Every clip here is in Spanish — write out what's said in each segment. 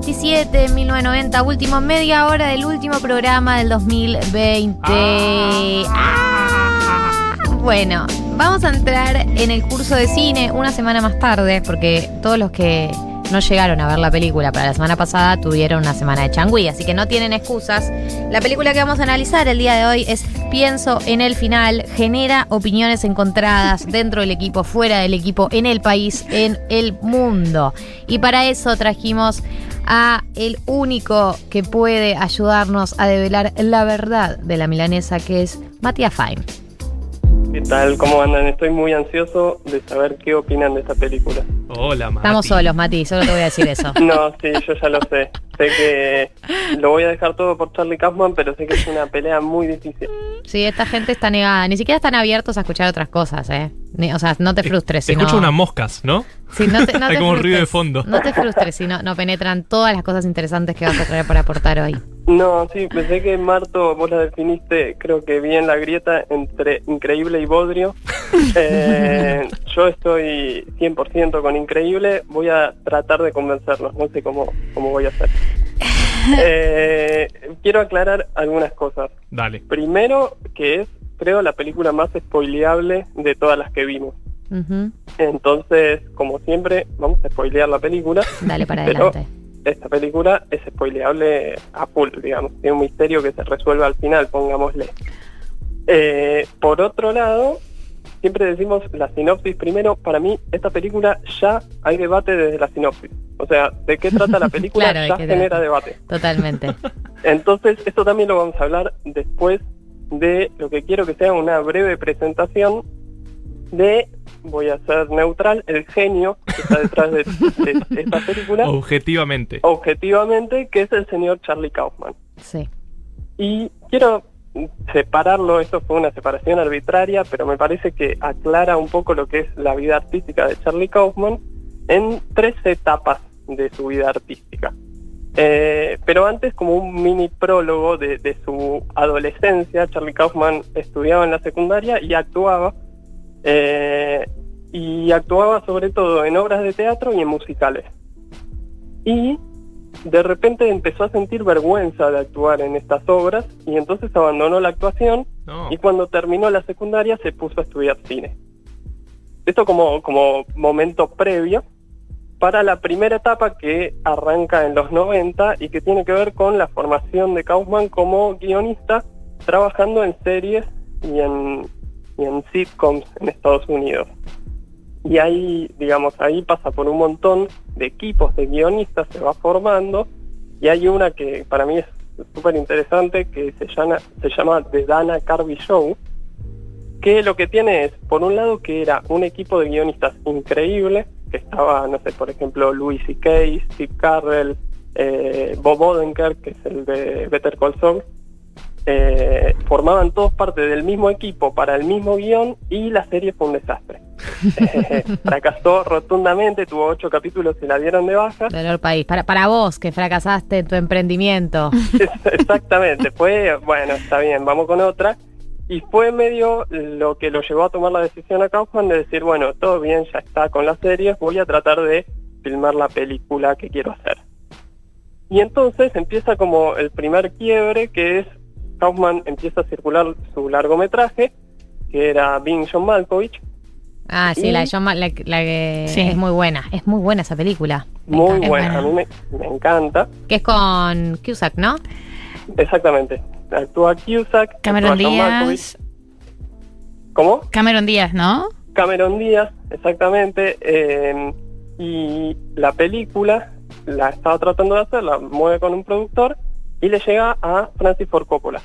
27, 1990, último media hora del último programa del 2020. Ah. Bueno, vamos a entrar en el curso de cine una semana más tarde, porque todos los que no llegaron a ver la película para la semana pasada tuvieron una semana de changüí, así que no tienen excusas. La película que vamos a analizar el día de hoy es Pienso en el final, genera opiniones encontradas dentro del equipo, fuera del equipo, en el país, en el mundo. Y para eso trajimos a el único que puede ayudarnos a develar la verdad de la milanesa, que es Matías Fine. ¿Qué tal? ¿Cómo andan? Estoy muy ansioso de saber qué opinan de esta película. Hola, Mati. Estamos solos, Mati, solo te voy a decir eso. No, sí, yo ya lo sé. Sé que lo voy a dejar todo por Charlie Kaufman, pero sé que es una pelea muy difícil. Sí, esta gente está negada. Ni siquiera están abiertos a escuchar otras cosas, ¿eh? Ni- o sea, no te frustres. Se si no- escucha unas moscas, ¿no? Sí, no te, no Hay te como un ruido de frustres. fondo. No te frustres si no, no penetran todas las cosas interesantes que vas a traer para aportar hoy. No, sí, pensé que Marto, vos la definiste, creo que bien la grieta entre increíble y bodrio. Eh, yo estoy 100% con increíble, voy a tratar de convencerlos, no sé cómo, cómo voy a hacer. Eh, quiero aclarar algunas cosas. Dale. Primero, que es, creo, la película más spoileable de todas las que vimos. Entonces, como siempre, vamos a spoilear la película. Dale para Pero adelante. esta película es spoileable a full, digamos. Tiene un misterio que se resuelve al final, pongámosle. Eh, por otro lado, siempre decimos la sinopsis primero. Para mí, esta película ya hay debate desde la sinopsis. O sea, ¿de qué trata la película? Claro, ¿de ya qué genera trata? debate. Totalmente. Entonces, esto también lo vamos a hablar después de lo que quiero que sea una breve presentación de, voy a ser neutral, el genio que está detrás de, de esta película, Objetivamente. objetivamente, que es el señor Charlie Kaufman. Sí. Y quiero separarlo, esto fue una separación arbitraria, pero me parece que aclara un poco lo que es la vida artística de Charlie Kaufman en tres etapas de su vida artística. Eh, pero antes, como un mini prólogo de, de su adolescencia, Charlie Kaufman estudiaba en la secundaria y actuaba. eh, y actuaba sobre todo en obras de teatro y en musicales. Y de repente empezó a sentir vergüenza de actuar en estas obras y entonces abandonó la actuación No. y cuando terminó la secundaria se puso a estudiar cine. Esto como, como momento previo para la primera etapa que arranca en los 90 y que tiene que ver con la formación de Kaufman como guionista trabajando en series y en, en sitcoms en Estados Unidos. Y ahí, digamos, ahí pasa por un montón de equipos de guionistas, se va formando, y hay una que para mí es súper interesante que se llama, se llama The Dana Carvey Show, que lo que tiene es, por un lado, que era un equipo de guionistas increíble, que estaba, no sé, por ejemplo, Louis C.K., Steve Carrell, eh, Bob Odenkirk, que es el de Better Call Saul, eh, formaban todos parte del mismo equipo para el mismo guion y la serie fue un desastre. Eh, fracasó rotundamente, tuvo ocho capítulos y la dieron de baja. Dolor país. Para, para vos que fracasaste en tu emprendimiento. Exactamente, fue, bueno, está bien, vamos con otra. Y fue medio lo que lo llevó a tomar la decisión a Kaufman de decir, bueno, todo bien, ya está con las series, voy a tratar de filmar la película que quiero hacer. Y entonces empieza como el primer quiebre, que es Kaufman empieza a circular su largometraje, que era Being John Malkovich, Ah, sí, Y- la de John Ma- la, la que Sí. es muy buena. Es muy buena esa película. Me muy buena. a mí me, me encanta. Que es con Cusack, ¿no? Exactamente. Actúa Cusack, Cameron actúa. Díaz. ¿Cómo? Cameron Díaz, ¿no? Cameron Díaz, exactamente. eh, y la película la estaba tratando de hacer, la mueve con un productor y le llega a Francis Ford Coppola.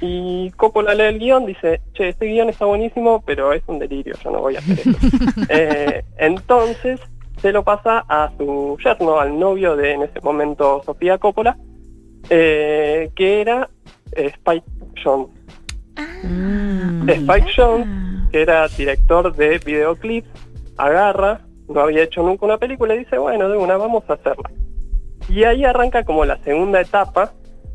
Y Coppola lee el guion, dice, che, este guion está buenísimo, pero es un delirio, yo no voy a hacer eso. Eh, entonces se lo pasa a su yerno, al novio de en ese momento Sofía Coppola, eh, que era Spike Jones. Mm. Spike Jones, que era director de videoclips, agarra, no había hecho nunca una película y dice, bueno, de una, vamos a hacerla. Y ahí arranca como la segunda etapa,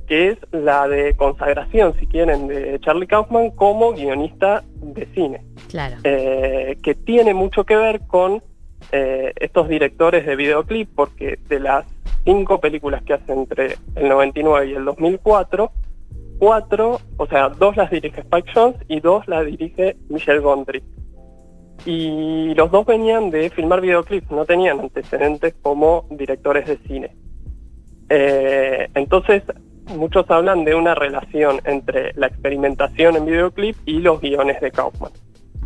que es la de consagración, si quieren, de Charlie Kaufman como guionista de cine, Claro. eh, que tiene mucho que ver con eh, estos directores de videoclip, porque de las cinco películas que hace entre el 99 y el 2004, cuatro, o sea, dos las dirige Spike Jones y dos las dirige Michelle Gondry. Y los dos venían de filmar videoclips, no tenían antecedentes como directores de cine. Eh, entonces, muchos hablan de una relación entre la experimentación en videoclip y los guiones de Kaufman.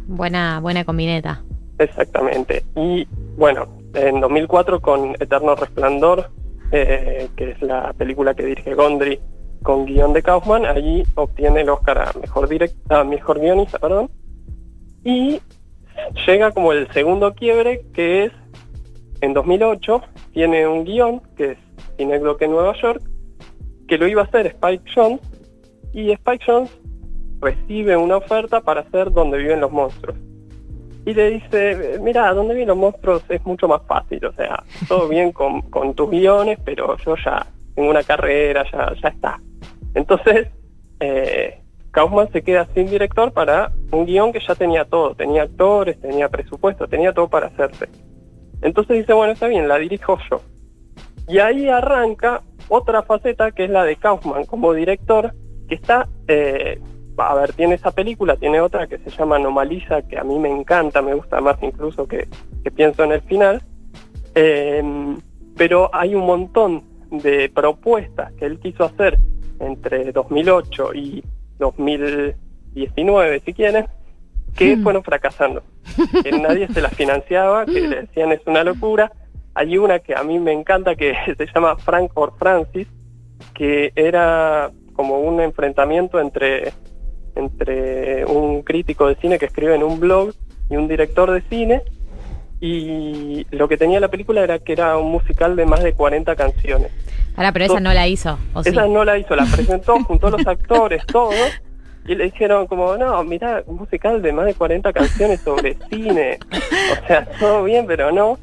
Buena, buena combineta. Exactamente. Y bueno, en 2004 con Eterno Resplandor, eh, que es la película que dirige Gondry con guion de Kaufman, allí obtiene el Oscar a mejor, mejor guionista, perdón. Y llega como el segundo quiebre, que es en 2008, tiene un guion, que es Cinecdoc en Nueva York, que lo iba a hacer Spike Jones, y Spike Jones recibe una oferta para hacer Donde viven los monstruos. Y le dice, mira, Donde viven los monstruos es mucho más fácil, o sea, todo bien con, con tus guiones, pero yo ya tengo una carrera, ya, ya está. Entonces, eh, Kaufman se queda sin director para un guion que ya tenía todo, tenía actores, tenía presupuesto, tenía todo para hacerse. Entonces dice, bueno, está bien, la dirijo yo. Y ahí arranca otra faceta que es la de Kaufman como director, que está, eh, a ver, tiene esa película, tiene otra que se llama Anomaliza, que a mí me encanta, me gusta más incluso que, pienso en el final. Eh, pero hay un montón de propuestas que él quiso hacer entre 2008 y 2019, si quieren, que hmm. fueron fracasando. Que nadie se las financiaba, que le decían es una locura. Hay una que a mí me encanta que se llama Frank or Francis, que era como un enfrentamiento entre, entre un crítico de cine que escribe en un blog y un director de cine. Y lo que tenía la película era que era un musical de más de 40 canciones. Ahora, pero esa no la hizo. esa no la hizo, la presentó junto a los actores, todos. Y le dijeron como, no, mira, un musical de más de 40 canciones sobre cine. O sea, todo bien, pero no.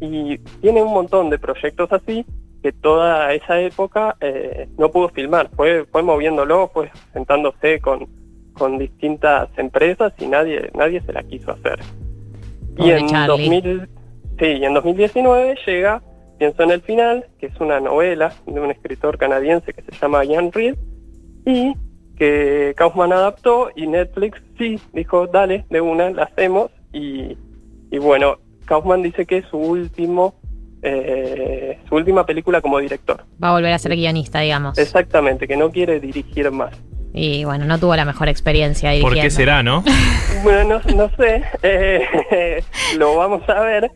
Y tiene un montón de proyectos así que toda esa época eh, no pudo filmar. Fue, fue moviéndolo, fue sentándose con, con distintas empresas y nadie, nadie se la quiso hacer. Y en, 2000, sí, y en 2019 llega Pienso en el final, que es una novela de un escritor canadiense que se llama Ian Reed, y que Kaufman adaptó y Netflix sí dijo, dale, de una, la hacemos, y, bueno, Kaufman dice que es su último eh, su última película como director. Va a volver a ser guionista, digamos. Exactamente, que no quiere dirigir más. Y bueno, no tuvo la mejor experiencia dirigiendo. ¿Por qué será, no? bueno, no, sé, eh, lo vamos a ver,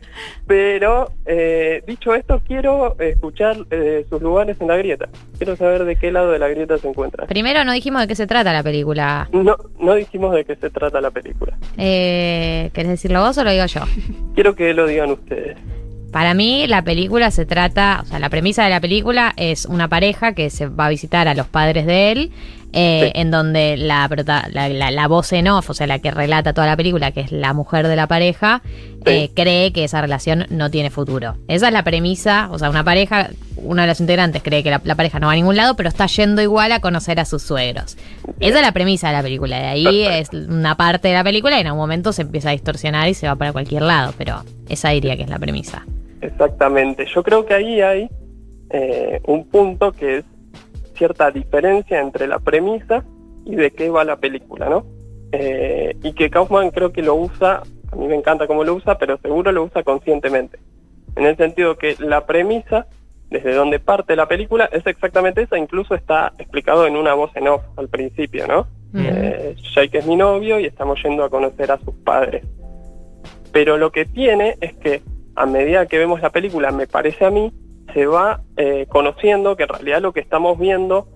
pero eh, dicho esto, quiero escuchar eh, sus lugares en la grieta. Quiero saber de qué lado de la grieta se encuentra. Primero no dijimos de qué se trata la película. No, no dijimos de qué se trata la película. Eh, ¿Querés decirlo vos o lo digo yo? Quiero que lo digan ustedes. Para mí la película se trata, o sea, la premisa de la película es una pareja que se va a visitar a los padres de él, eh, en donde la, la, voz en off, o sea, la que relata toda la película, que es la mujer de la pareja, eh, cree que esa relación no tiene futuro. Esa es la premisa, o sea, una pareja, uno de los integrantes cree que la, pareja no va a ningún lado, pero está yendo igual a conocer a sus suegros. Esa es la premisa de la película, de ahí es una parte de la película y en algún momento se empieza a distorsionar y se va para cualquier lado, pero esa diría que es la premisa. Exactamente. Yo creo que ahí hay eh, un punto que es cierta diferencia entre la premisa y de qué va la película, ¿no? Eh, y que Kaufman creo que lo usa, a mí me encanta cómo lo usa, pero seguro lo usa conscientemente. En el sentido que la premisa, desde donde parte la película, es exactamente esa, incluso está explicado en una voz en off al principio, ¿no? Eh, Jake es mi novio y estamos yendo a conocer a sus padres. Pero lo que tiene es que a medida que vemos la película, me parece a mí, se va eh, conociendo que en realidad lo que estamos viendo,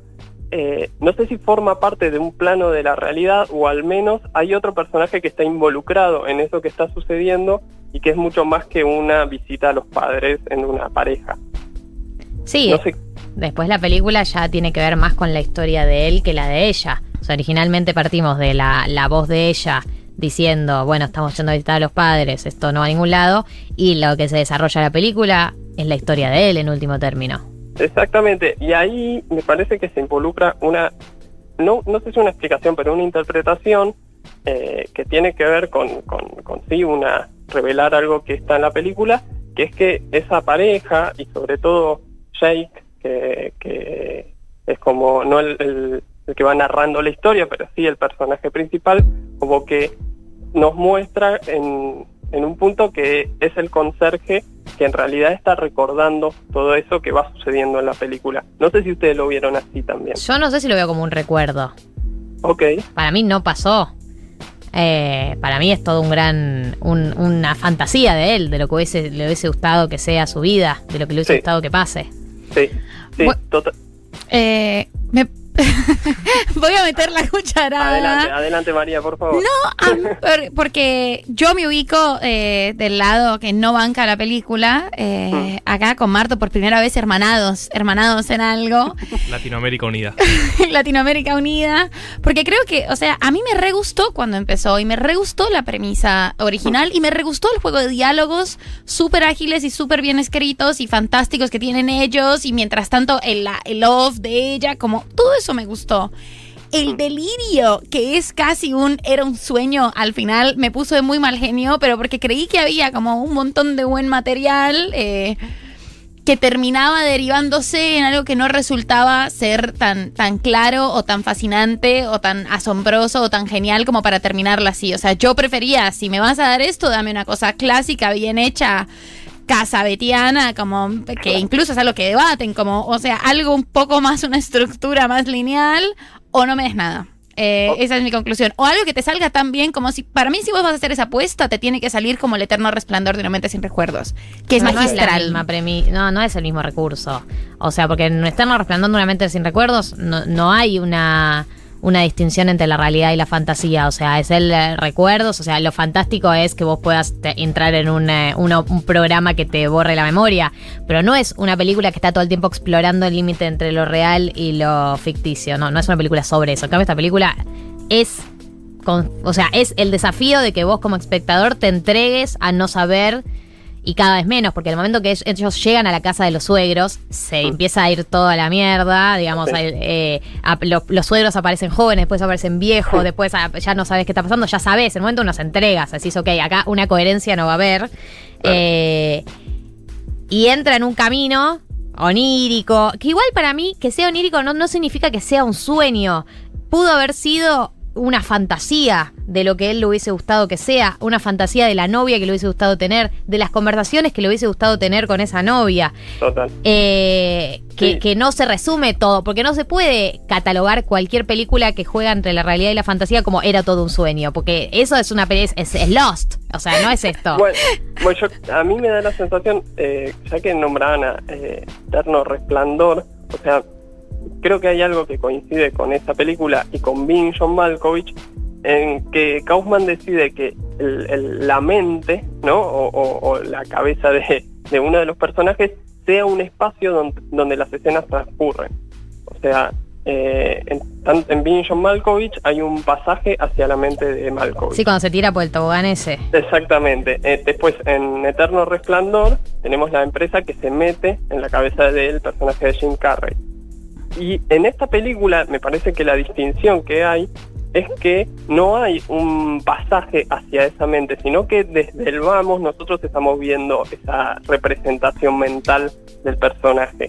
eh, no sé si forma parte de un plano de la realidad o al menos hay otro personaje que está involucrado en eso que está sucediendo y que es mucho más que una visita a los padres en una pareja. Sí, después la película ya tiene que ver más con la historia de él que la de ella. originalmente partimos de la, la voz de ella diciendo, bueno, estamos yendo a visitar a los padres, esto no va a ningún lado, y lo que se desarrolla la película es la historia de él en último término. Exactamente, y ahí me parece que se involucra una, no, no sé si una explicación, pero una interpretación eh, que tiene que ver con, con, con sí, una revelar algo que está en la película, que es que esa pareja y sobre todo Jake, que, que es como no el, el- el que va narrando la historia, pero sí el personaje principal, como que nos muestra en, en un punto que es el conserje que en realidad está recordando todo eso que va sucediendo en la película. No sé si ustedes lo vieron así también. Yo no sé si lo veo como un recuerdo. Ok, Para mí no pasó. Eh, para mí es todo un gran. un- una fantasía de él, de lo que hubiese, le hubiese gustado que sea su vida, de lo que le hubiese Sí. gustado que pase. sí, sí, Bu- tota- Eh, me- Voy a meter la cucharada. adelante, adelante María, por favor. Por- porque yo me ubico eh, del lado que no banca la película, eh, acá con Marto por primera vez hermanados, hermanados en algo, Latinoamérica Unida. Latinoamérica Unida, porque creo que, o sea, a mí me re gustó cuando empezó y me re gustó la premisa original y me re gustó el juego de diálogos súper ágiles y súper bien escritos y fantásticos que tienen ellos y mientras tanto el, el love de ella, como todo eso me gustó. El delirio, que es casi un, era un sueño al final, me puso de muy mal genio, pero porque creí que había como un montón de buen material. eh, que terminaba derivándose en algo que no resultaba ser tan, tan claro o tan fascinante o tan asombroso o tan genial como para terminarla así. O sea, yo prefería, si me vas a dar esto, dame una cosa clásica, bien hecha, casabetiana, como que incluso es algo que debaten, como, o sea, algo un poco más, una estructura más lineal, o no me des nada. Eh. Esa es mi conclusión. O algo que te salga tan bien como si, para mí, si vos vas a hacer esa apuesta, te tiene que salir como el eterno resplandor de una mente sin recuerdos, que es No, no magistral. misma premi- no, no es el mismo recurso. O sea, porque en Eterno Resplandor de una mente sin recuerdos no, no hay una, una distinción entre la realidad y la fantasía. O sea, es el eh, recuerdos. O sea, lo fantástico es que vos puedas entrar en un, eh, un programa que te borre la memoria. Pero no es una película que está todo el tiempo explorando el límite entre lo real y lo ficticio. No, no es una película sobre eso. En cambio, esta película es o sea, es el desafío de que vos como espectador te entregues a no saber y cada vez menos, porque el momento que ellos llegan a la casa de los suegros, se empieza a ir toda la mierda, digamos, eh, a- lo- los suegros aparecen jóvenes, después aparecen viejos, después ah, ya no sabes qué está pasando, ya sabes, en el momento uno se entrega, decís, ok, acá una coherencia no va a haber. Eh, y entra en un camino onírico, que igual para mí que sea onírico no, no significa que sea un sueño. Pudo haber sido una fantasía de lo que él le hubiese gustado que sea, una fantasía de la novia que le hubiese gustado tener, de las conversaciones que le hubiese gustado tener con esa novia, Total. eh, que, Sí. que no se resume todo, porque no se puede catalogar cualquier película que juega entre la realidad y la fantasía como era todo un sueño, porque eso es una es, es Lost, o sea, no es esto. Bueno, bueno, yo- a mí me da la sensación, eh, ya que nombraban a eh, Eterno Resplandor, o sea, creo que hay algo que coincide con esta película y con Bing John Malkovich, en que Kaufman decide que el- el- la mente, ¿no? O, o- o la cabeza de, de uno de los personajes sea un espacio donde, donde las escenas transcurren. O sea, eh, en, en Bing John Malkovich hay un pasaje hacia la mente de Malkovich. Sí, cuando se tira por el tobogán ese. Exactamente. Eh, después, en Eterno Resplandor, tenemos la empresa que se mete en la cabeza del personaje de Jim Carrey. Y en esta película, me parece que la distinción que hay es que no hay un pasaje hacia esa mente, sino que desde el vamos nosotros estamos viendo esa representación mental del personaje.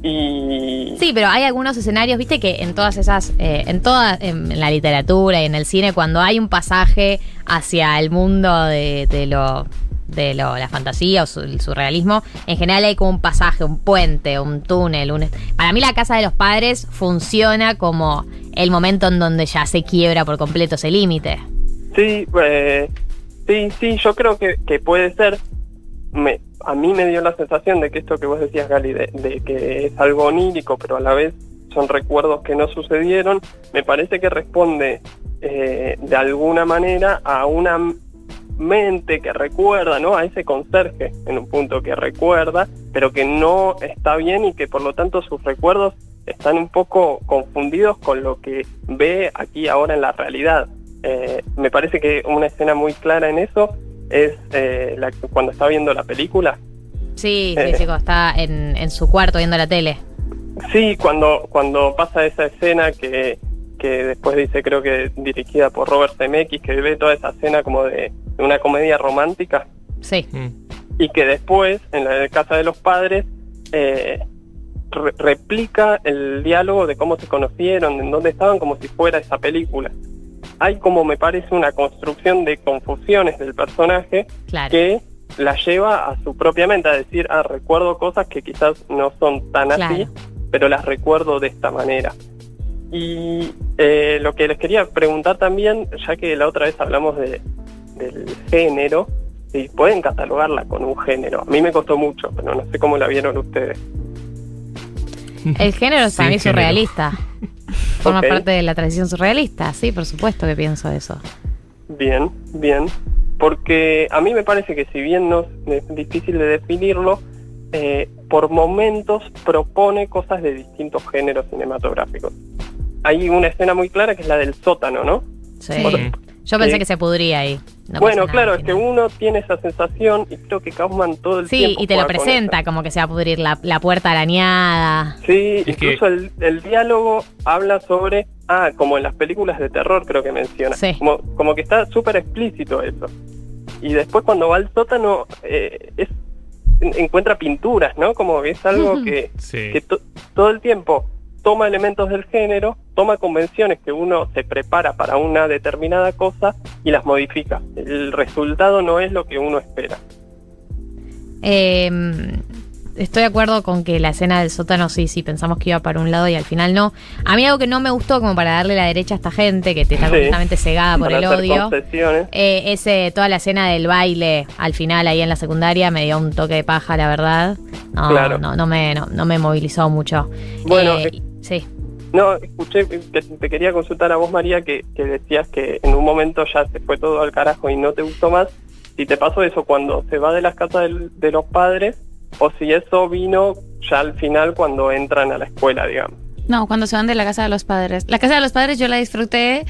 Y Sí, pero hay algunos escenarios, viste que en todas esas, eh, en toda en la literatura y en el cine, cuando hay un pasaje hacia el mundo de, de lo de lo, la fantasía o su- el surrealismo, en general hay como un pasaje, un puente, un túnel. Un, para mí la casa de los padres funciona como el momento en donde ya se quiebra por completo ese límite. Sí, eh, sí, sí, yo creo que, puede ser. Me, a mí me dio la sensación de que esto que vos decías, Gali, de, de que es algo onírico, pero a la vez son recuerdos que no sucedieron, me parece que responde eh, de alguna manera a una mente que recuerda, ¿no? A ese conserje en un punto que recuerda, pero que no está bien y que por lo tanto sus recuerdos están un poco confundidos con lo que ve aquí ahora en la realidad. Eh, me parece que una escena muy clara en eso es eh, la, cuando está viendo la película. Sí, sí, Eh. está en, en su cuarto viendo la tele. Sí, cuando, cuando pasa esa escena que, que después dice, creo que dirigida por Robert Zemeckis, que ve toda esa escena como de, de una comedia romántica Sí. Mm. y que después, en la casa de los padres, eh, re- replica el diálogo de cómo se conocieron, en dónde estaban, como si fuera esa película. Hay como me parece una construcción de confusiones del personaje Claro. que la lleva a su propia mente, a decir, ah, recuerdo cosas que quizás no son tan así, pero las recuerdo de esta manera. Y eh, lo que les quería preguntar también, ya que la otra vez hablamos de, del género, si pueden catalogarla con un género. A mí me costó mucho, pero no sé cómo la vieron ustedes. El género es para mí género. surrealista. Forma parte de la tradición surrealista, sí, por supuesto que pienso eso. Bien, bien. Porque a mí me parece que si bien no es difícil de definirlo, eh, por momentos propone cosas de distintos géneros cinematográficos. Hay una escena muy clara que es la del sótano, ¿no? Sí. Sí. Yo pensé Sí. que se pudría ahí. No bueno, claro, es que uno tiene esa sensación y creo que Kaufman todo el Sí, tiempo y te lo presenta como que se va a pudrir la, la puerta arañada. Sí, Es que- incluso el, el diálogo habla sobre, ah, como en las películas de terror creo que menciona, Sí. como, como que está súper explícito eso. Y después cuando va al sótano, eh, es, en- encuentra pinturas, ¿no? Como que es algo que, Sí. que to- todo el tiempo toma elementos del género, toma convenciones que uno se prepara para una determinada cosa y las modifica. El resultado no es lo que uno espera. Eh, estoy de acuerdo con que la escena del sótano sí, sí, pensamos que iba para un lado y al final no. A mí algo que no me gustó como para darle la derecha a esta gente que te está Sí. completamente cegada por el odio. Eh, ese, toda la escena del baile al final ahí en la secundaria me dio un toque de paja, la verdad. No, Claro. no, no me, no, no me movilizó mucho. Bueno, Eh, eh, sí. No, escuché que te quería consultar a vos, María, que, que decías que en un momento ya se fue todo al carajo y no te gustó más. Si te pasó eso cuando se va de las casas del- de los padres o si eso vino ya al final cuando entran a la escuela, digamos. No, cuando se van de la casa de los padres. La casa de los padres yo la disfruté.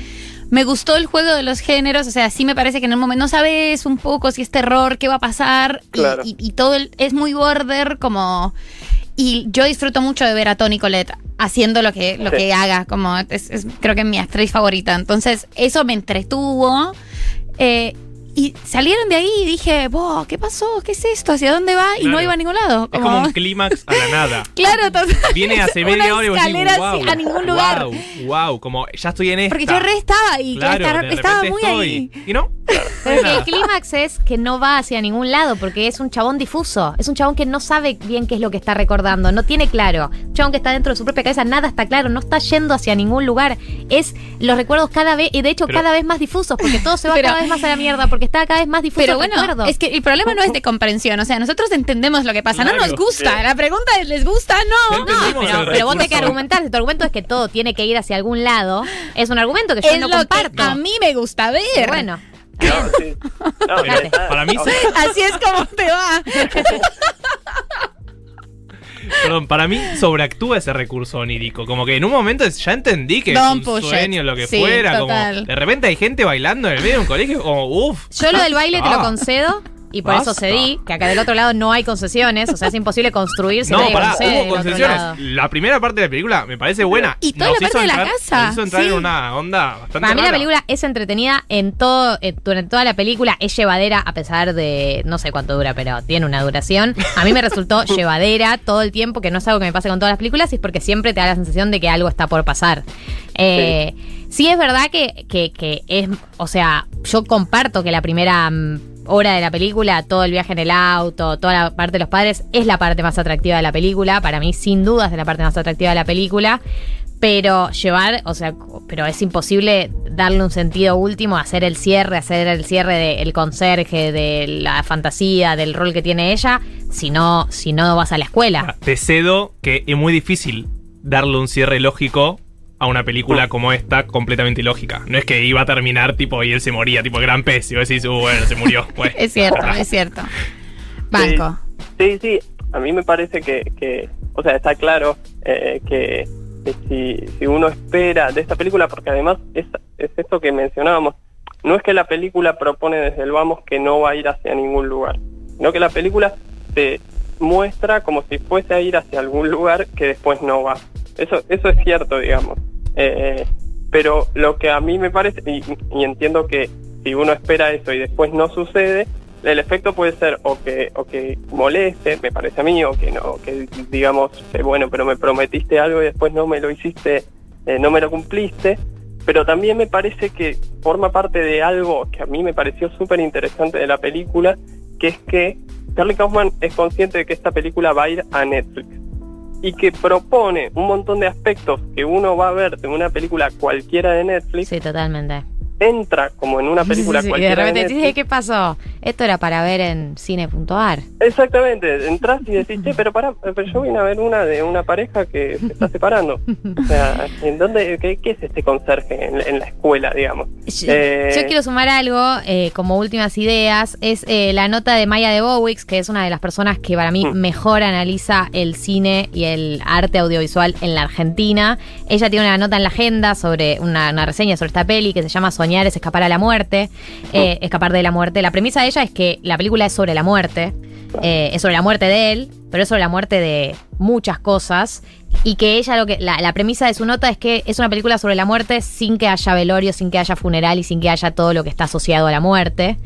Me gustó el juego de los géneros, o sea, sí me parece que en un momento no sabes un poco si es terror, qué va a pasar, y, y todo el- es muy border, como... Y yo disfruto mucho de ver a Toni Collette haciendo lo que, lo Sí. que haga, como es, es- creo que es mi actriz favorita. Entonces, eso me entretuvo. Eh, y salieron de ahí y dije, "Wow, ¿qué pasó? ¿Qué es esto? ¿Hacia dónde va? Y no iba a ningún lado. Es como un clímax a la nada. Claro, total. Viene hace Una media hora y vos decís, wow, a ningún lugar. Wow, wow, como ya estoy en esta. Porque yo re estaba y Claro, estaba, de estaba repente muy estoy. ahí. Y no, Pero que el clímax es que no va hacia ningún lado porque es un chabón difuso. Es un chabón que no sabe bien qué es lo que está recordando, no tiene claro. Un chabón que está dentro de su propia cabeza, nada está claro, no está yendo hacia ningún lugar. Es los recuerdos cada vez, y de hecho Pero- cada vez más difusos, porque todo se va Pero- cada vez más a la mierda, porque está cada vez más difuso Pero bueno, recuerdo. es que el problema no es de comprensión. O sea, nosotros entendemos lo que pasa. No nos gusta. La pregunta es, ¿les gusta? No. Ya entendimos pero, pero vos tenés que argumentar, si tu argumento es que todo tiene que ir hacia algún lado, es un argumento que yo Es no lo comparto. que a mí me gusta ver. Pero bueno, No, sí. No, Para mí sí. Así es como te va. Perdón, para mí sobreactúa ese recurso onírico. Como que en un momento es- ya entendí que Don't es un push it. sueño, lo que Sí, fuera. total. Como de repente hay gente bailando en el medio de un colegio, como uff. Yo lo del baile te lo Ah. concedo y por eso Basta. cedí, que acá del otro lado no hay concesiones, o sea, es imposible construir si No, nadie pará, concede hubo del otro concesiones. lado. La primera parte de la película me parece buena. Y toda la parte de la entrar- casa, Nos hizo entrar sí. en una onda bastante Para mí la rara. película es entretenida en todo, eh, durante toda la película, es llevadera a pesar de, no sé cuánto dura, pero tiene una duración. A mí me resultó llevadera todo el tiempo, que no es algo que me pase con todas las películas, y es porque siempre te da la sensación de que algo está por pasar. Eh, sí. es verdad que, que, que es, o sea, yo comparto que la primera mm, hora de la película, todo el viaje en el auto, toda la parte de los padres, es la parte más atractiva de la película. Para mí, sin dudas, es la parte más atractiva de la película. Pero llevar, o sea, pero es imposible darle un sentido último, hacer el cierre, hacer el cierre del conserje, de la fantasía, del rol que tiene ella, si no, si no vas a la escuela. Ah, Te cedo que es muy difícil darle un cierre lógico a una película como esta completamente ilógica. No es que iba a terminar tipo y él se moría, tipo gran pez, y vos decís, uh, bueno, se murió. Pues, Es cierto, es cierto. Banco. Sí, sí, a mí me parece que, que o sea, está claro eh, que, que si, si uno espera de esta película, porque además es, es esto que mencionábamos, no es que la película propone desde el vamos que no va a ir hacia ningún lugar, sino que la película te muestra como si fuese a ir hacia algún lugar que después no va. Eso, eso es cierto, digamos. Eh, pero lo que a mí me parece, y, y entiendo que si uno espera eso y después no sucede, el efecto puede ser o que, o que moleste, me parece a mí, o que no, que digamos, eh, bueno, pero me prometiste algo y después no me lo hiciste, eh, no me lo cumpliste, pero también me parece que forma parte de algo que a mí me pareció súper interesante de la película, que es que Charlie Kaufman es consciente de que esta película va a ir a Netflix y que propone un montón de aspectos que uno va a ver de una película cualquiera de Netflix, Sí, totalmente. entra como en una película Sí, sí, y de cualquiera de, repente decís, Netflix. ¿qué pasó? Esto era para ver en cine.ar. Exactamente, entras y decís, che, pero pará, pero yo vine a ver una de una pareja que se está separando. O sea, ¿en dónde, qué, qué es este conserje en, en la escuela, digamos? Yo, Eh, yo quiero sumar algo eh, como últimas ideas. Es eh, la nota de Maya de Bowix, que es una de las personas que para mí Mm. mejor analiza el cine y el arte audiovisual en la Argentina. Ella tiene una nota en la agenda sobre una, una reseña sobre esta peli que se llama Soñar es escapar a la muerte. eh, escapar de la muerte. La premisa de ella es que la película es sobre la muerte. eh, es sobre la muerte de él, pero es sobre la muerte de muchas cosas. Y que ella lo que. La, premisa de su nota es que es una película sobre la muerte sin que haya velorio, sin que haya funeral y sin que haya todo lo que está asociado a la muerte.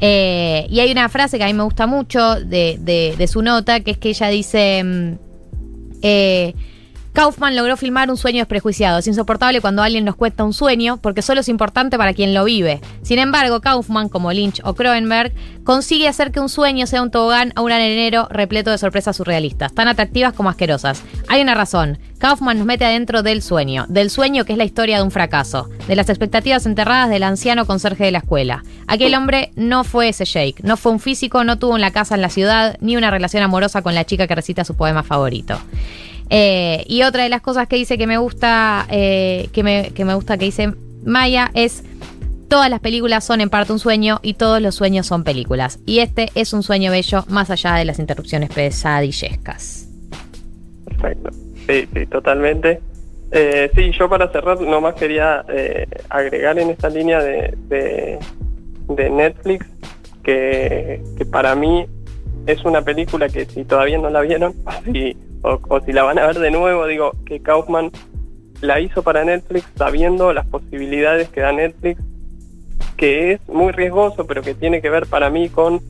Eh, y hay una frase que a mí me gusta mucho de, de- de su nota, que es que ella dice. mm, eh, Kaufman logró filmar un sueño desprejuiciado. Es insoportable cuando alguien nos cuenta un sueño porque solo es importante para quien lo vive. Sin embargo, Kaufman, como Lynch o Cronenberg, consigue hacer que un sueño sea un tobogán a un arenero repleto de sorpresas surrealistas, tan atractivas como asquerosas. Hay una razón. Kaufman nos mete adentro del sueño, del sueño que es la historia de un fracaso, de las expectativas enterradas del anciano conserje de la escuela. Aquel hombre no fue ese Jake, no fue un físico, no tuvo una casa en la ciudad, ni una relación amorosa con la chica que recita su poema favorito. Eh, y otra de las cosas que dice que me gusta, eh, que, me, que me gusta que dice Maya es todas las películas son en parte un sueño y todos los sueños son películas. Y este es un sueño bello más allá de las interrupciones pesadillescas. Perfecto. Sí, sí, totalmente. Eh, sí, yo para cerrar nomás quería eh, agregar en esta línea de, de, Netflix que, que para mí es una película que si todavía no la vieron si, o, si la van a ver de nuevo, digo que Kaufman la hizo para Netflix sabiendo las posibilidades que da Netflix, que es muy riesgoso, pero que tiene que ver para mí con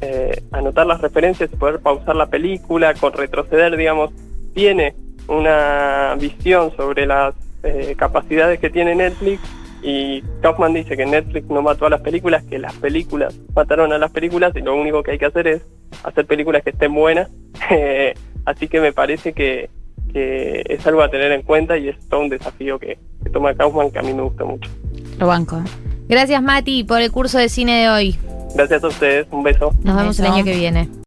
eh, anotar las referencias poder pausar la película, con retroceder, digamos, tiene una visión sobre las eh, capacidades que tiene Netflix y Kaufman dice que Netflix no mató a las películas, que las películas mataron a las películas y lo único que hay que hacer es hacer películas que estén buenas. Eh, Así que me parece que, que es algo a tener en cuenta y es todo un desafío que, que toma Kaufman que a mí me gusta mucho. Lo banco. Gracias Mati por el curso de cine de hoy. Gracias a ustedes, un beso. Nos vemos el año que viene.